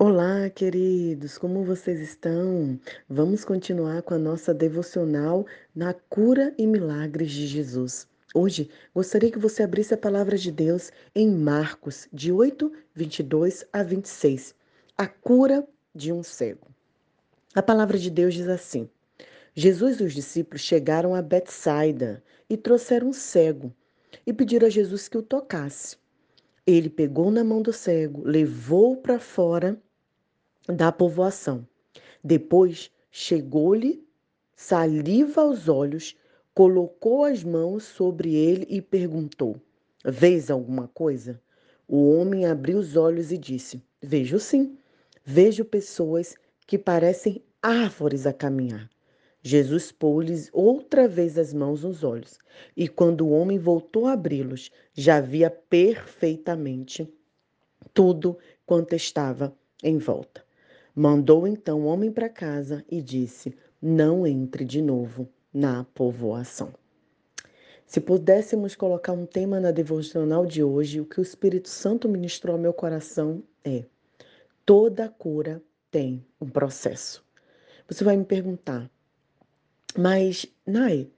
Olá, queridos, como vocês estão? Vamos continuar com a nossa devocional na cura e milagres de Jesus. Hoje, gostaria que você abrisse a palavra de Deus em Marcos, de 8, 22 a 26. A cura de um cego. A palavra de Deus diz assim: Jesus e os discípulos chegaram a Betsaida e trouxeram um cego e pediram a Jesus que o tocasse. Ele pegou na mão do cego, levou-o para fora da povoação. Depois chegou-lhe saliva aos olhos, colocou as mãos sobre ele e perguntou: Vês alguma coisa? O homem abriu os olhos e disse: Vejo sim. Vejo pessoas que parecem árvores a caminhar. Jesus pôs-lhes outra vez as mãos nos olhos, e quando o homem voltou a abri-los, já via perfeitamente tudo quanto estava em volta. Mandou então o homem para casa e disse: Não entre de novo na povoação. Se pudéssemos colocar um tema na devocional de hoje, o que o Espírito Santo ministrou ao meu coração é: toda cura tem um processo. Você vai me perguntar, mas, Nai,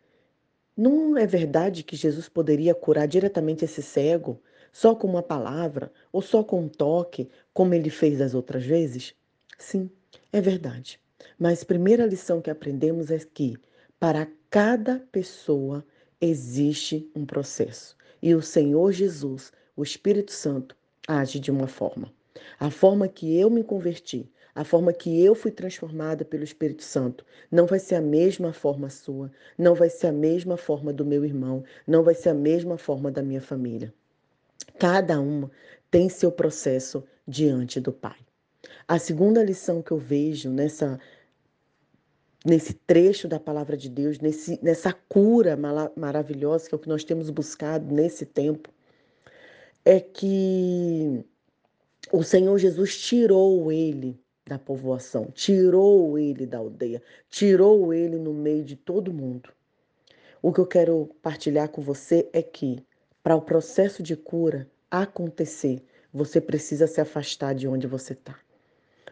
não é verdade que Jesus poderia curar diretamente esse cego, só com uma palavra ou só com um toque, como ele fez as outras vezes? Sim, é verdade. Mas a primeira lição que aprendemos é que para cada pessoa existe um processo. E o Senhor Jesus, o Espírito Santo, age de uma forma. A forma que eu me converti, a forma que eu fui transformada pelo Espírito Santo não vai ser a mesma forma sua, não vai ser a mesma forma do meu irmão, não vai ser a mesma forma da minha família. Cada uma tem seu processo diante do Pai. A segunda lição que eu vejo nessa nesse trecho da palavra de Deus, nesse, nessa cura maravilhosa que é o que nós temos buscado nesse tempo, é que o Senhor Jesus tirou ele da povoação, tirou ele da aldeia, tirou ele no meio de todo mundo. O que eu quero partilhar com você é que, para o processo de cura acontecer, você precisa se afastar de onde você está.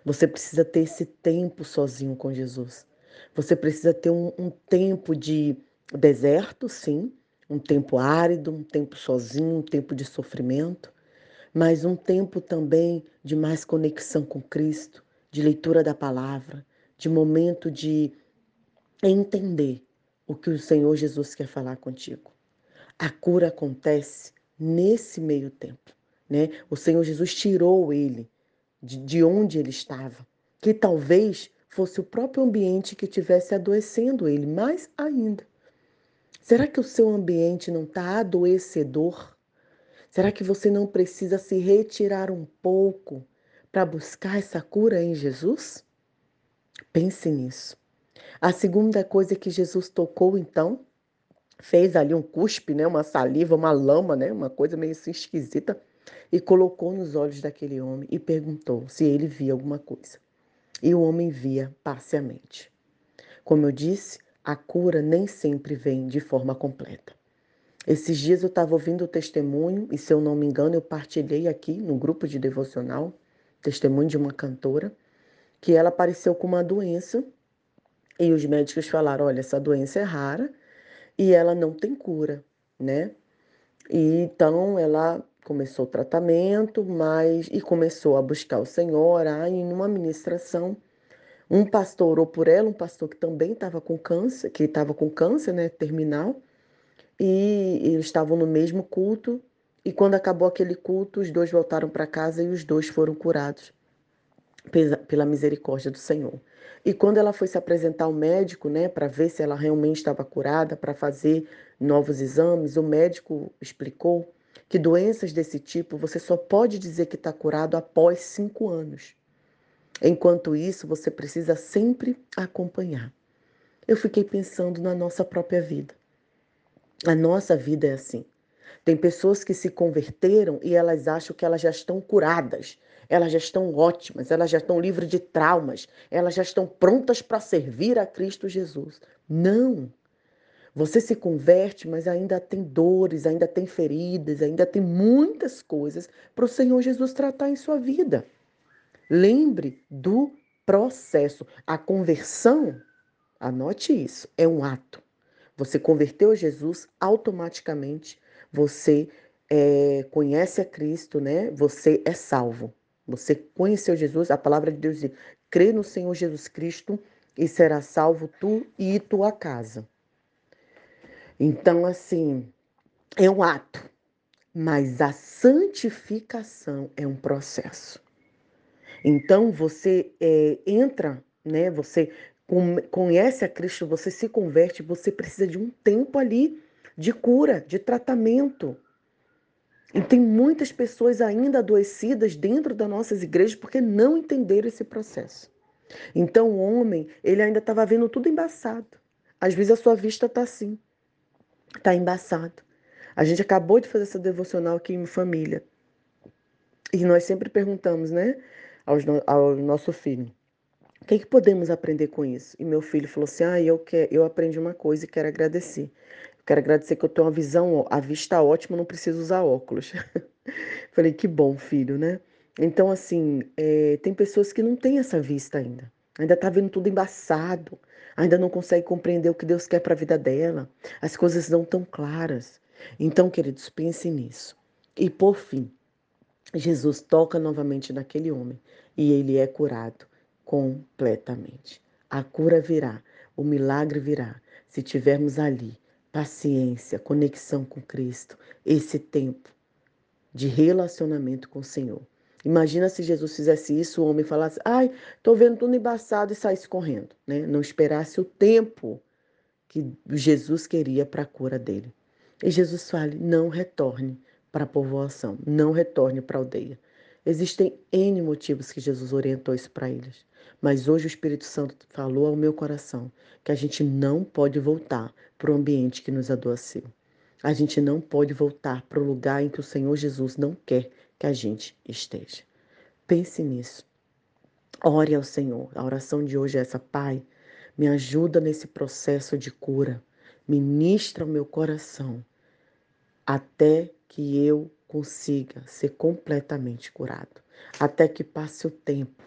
Você precisa ter esse tempo sozinho com Jesus. Você precisa ter um, um tempo de deserto, sim, um tempo árido, um tempo sozinho, um tempo de sofrimento, mas um tempo também de mais conexão com Cristo, de leitura da palavra, de momento de entender o que o Senhor Jesus quer falar contigo. A cura acontece nesse meio tempo, né? O Senhor Jesus tirou ele de, de onde ele estava, que talvez fosse o próprio ambiente que tivesse adoecendo ele, mais ainda. Será que o seu ambiente não está adoecedor? Será que você não precisa se retirar um pouco para buscar essa cura em Jesus? Pense nisso. A segunda coisa que Jesus tocou, então, fez ali um cuspe, né, uma saliva, uma lama, né, uma coisa meio assim esquisita, e colocou nos olhos daquele homem e perguntou se ele via alguma coisa. E o homem via parcialmente. Como eu disse, a cura nem sempre vem de forma completa. Esses dias eu estava ouvindo o testemunho, e se eu não me engano, eu partilhei aqui no grupo de devocional, testemunho de uma cantora, que ela apareceu com uma doença e os médicos falaram: olha, essa doença é rara e ela não tem cura, né? E então ela começou o tratamento, mas e começou a buscar o Senhor, aí em uma ministração, um pastor orou por ela, um pastor que também estava com câncer, que estava com câncer, né, terminal, e eles estavam no mesmo culto, e quando acabou aquele culto, os dois voltaram para casa e os dois foram curados pela misericórdia do Senhor. E quando ela foi se apresentar ao médico, né, para ver se ela realmente estava curada, para fazer novos exames, o médico explicou que doenças desse tipo você só pode dizer que está curado após cinco anos. Enquanto isso, você precisa sempre acompanhar. Eu fiquei pensando na nossa própria vida. A nossa vida é assim. Tem pessoas que se converteram e elas acham que elas já estão curadas, elas já estão ótimas, elas já estão livres de traumas, elas já estão prontas para servir a Cristo Jesus. Não! Você se converte, mas ainda tem dores, ainda tem feridas, ainda tem muitas coisas para o Senhor Jesus tratar em sua vida. Lembre do processo. A conversão, anote isso, é um ato. Você converteu a Jesus, automaticamente você é, conhece a Cristo, né? Você é salvo. Você conheceu Jesus, a palavra de Deus diz: crê no Senhor Jesus Cristo e será salvo tu e tua casa. Então, assim, é um ato, mas a santificação é um processo. Então você é, entra, né? Você conhece a Cristo, você se converte, você precisa de um tempo ali de cura, de tratamento. E tem muitas pessoas ainda adoecidas dentro das nossas igrejas porque não entenderam esse processo. Então o homem, ele ainda estava vendo tudo embaçado. Às vezes a sua vista está assim, está embaçado. A gente acabou de fazer essa devocional aqui em família. E nós sempre perguntamos, né? ao, ao nosso filho. O que, que podemos aprender com isso? E meu filho falou assim: Ah, eu, quer, eu aprendi uma coisa e quero agradecer. Quero agradecer que eu tenho uma visão, a vista ótima, não preciso usar óculos. Falei, que bom, filho, né? Então, assim, é, tem pessoas que não têm essa vista ainda. Ainda tá vendo tudo embaçado. Ainda não consegue compreender o que Deus quer para a vida dela. As coisas não tão claras. Então, queridos, pense nisso. E por fim, Jesus toca novamente naquele homem e ele é curado completamente. A cura virá, o milagre virá, se tivermos ali paciência, conexão com Cristo, esse tempo de relacionamento com o Senhor. Imagina se Jesus fizesse isso, o homem falasse: "Ai, tô vendo tudo embaçado" e saísse correndo, né? Não esperasse o tempo que Jesus queria para a cura dele. E Jesus fala: "Não retorne, para a povoação, não retorne para a aldeia. Existem N motivos que Jesus orientou isso para eles. Mas hoje o Espírito Santo falou ao meu coração que a gente não pode voltar para o ambiente que nos adoeceu. A gente não pode voltar para o lugar em que o Senhor Jesus não quer que a gente esteja. Pense nisso. Ore ao Senhor. A oração de hoje é essa: Pai, me ajuda nesse processo de cura. Ministra o meu coração até que eu consiga ser completamente curado, até que passe o tempo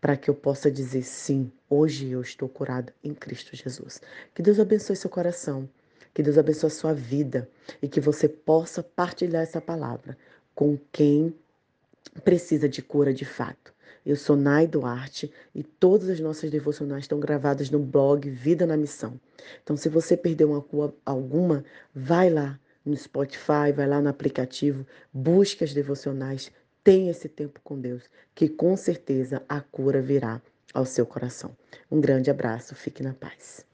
para que eu possa dizer sim, hoje eu estou curado em Cristo Jesus. Que Deus abençoe seu coração, que Deus abençoe a sua vida e que você possa partilhar essa palavra com quem precisa de cura de fato. Eu sou Nai Duarte e todas as nossas devocionais estão gravadas no blog Vida na Missão. Então, se você perdeu uma, alguma, vai lá no Spotify, vai lá no aplicativo, busque as devocionais, tenha esse tempo com Deus, que com certeza a cura virá ao seu coração. Um grande abraço, fique na paz.